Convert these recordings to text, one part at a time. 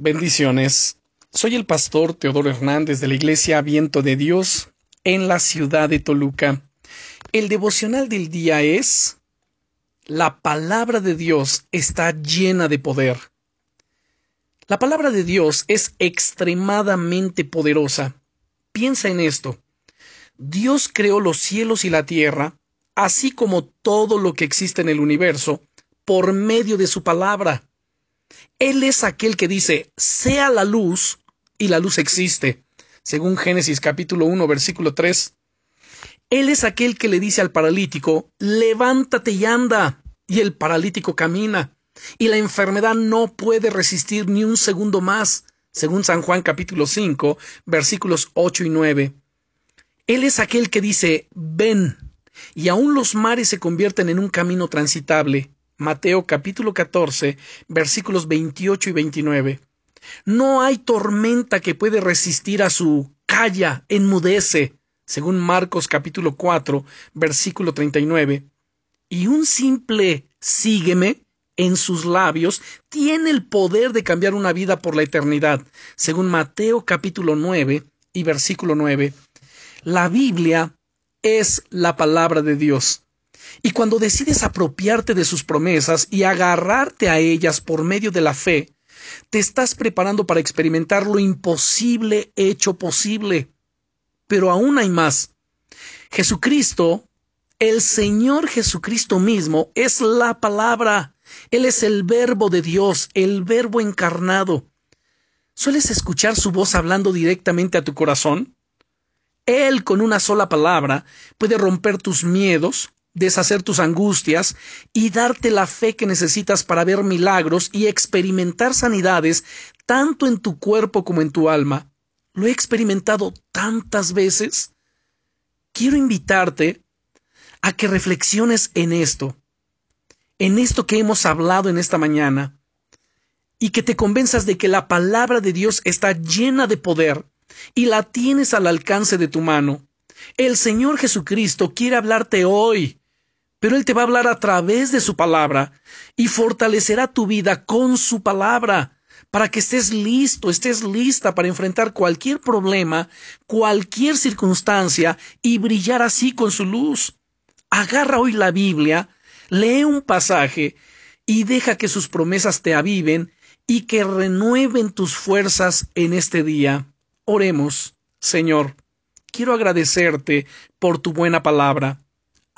Bendiciones. Soy el pastor Teodoro Hernández de la Iglesia Viento de Dios en la ciudad de Toluca. El devocional del día es La palabra de Dios está llena de poder. La palabra de Dios es extremadamente poderosa. Piensa en esto. Dios creó los cielos y la tierra, así como todo lo que existe en el universo, por medio de su palabra. Él es aquel que dice, sea la luz, y la luz existe, según Génesis capítulo 1, versículo 3. Él es aquel que le dice al paralítico, levántate y anda, y el paralítico camina, y la enfermedad no puede resistir ni un segundo más, según San Juan capítulo 5, versículos 8 y 9. Él es aquel que dice, ven, y aún los mares se convierten en un camino transitable. Mateo capítulo 14, versículos 28 y 29. No hay tormenta que puede resistir a su calla, enmudece, según Marcos capítulo 4, versículo 39. Y un simple sígueme en sus labios tiene el poder de cambiar una vida por la eternidad, según Mateo capítulo 9 y versículo 9. La Biblia es la palabra de Dios. Y cuando decides apropiarte de sus promesas y agarrarte a ellas por medio de la fe, te estás preparando para experimentar lo imposible hecho posible. Pero aún hay más. Jesucristo, el Señor Jesucristo mismo, es la palabra. Él es el verbo de Dios, el verbo encarnado. ¿Sueles escuchar su voz hablando directamente a tu corazón? Él con una sola palabra puede romper tus miedos, deshacer tus angustias y darte la fe que necesitas para ver milagros y experimentar sanidades tanto en tu cuerpo como en tu alma. Lo he experimentado tantas veces. Quiero invitarte a que reflexiones en esto, en esto que hemos hablado en esta mañana, y que te convenzas de que la palabra de Dios está llena de poder y la tienes al alcance de tu mano. El Señor Jesucristo quiere hablarte hoy pero Él te va a hablar a través de su palabra y fortalecerá tu vida con su palabra para que estés listo, estés lista para enfrentar cualquier problema, cualquier circunstancia y brillar así con su luz. Agarra hoy la Biblia, lee un pasaje y deja que sus promesas te aviven y que renueven tus fuerzas en este día. Oremos, Señor, quiero agradecerte por tu buena palabra.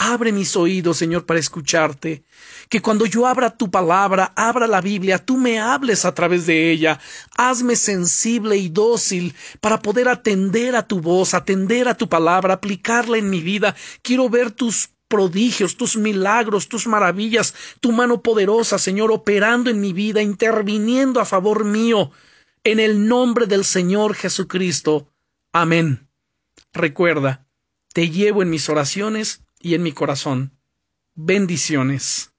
Abre mis oídos, Señor, para escucharte. Que cuando yo abra tu palabra, abra la Biblia, tú me hables a través de ella. Hazme sensible y dócil para poder atender a tu voz, atender a tu palabra, aplicarla en mi vida. Quiero ver tus prodigios, tus milagros, tus maravillas, tu mano poderosa, Señor, operando en mi vida, interviniendo a favor mío. En el nombre del Señor Jesucristo. Amén. Recuerda, te llevo en mis oraciones y en mi corazón. Bendiciones.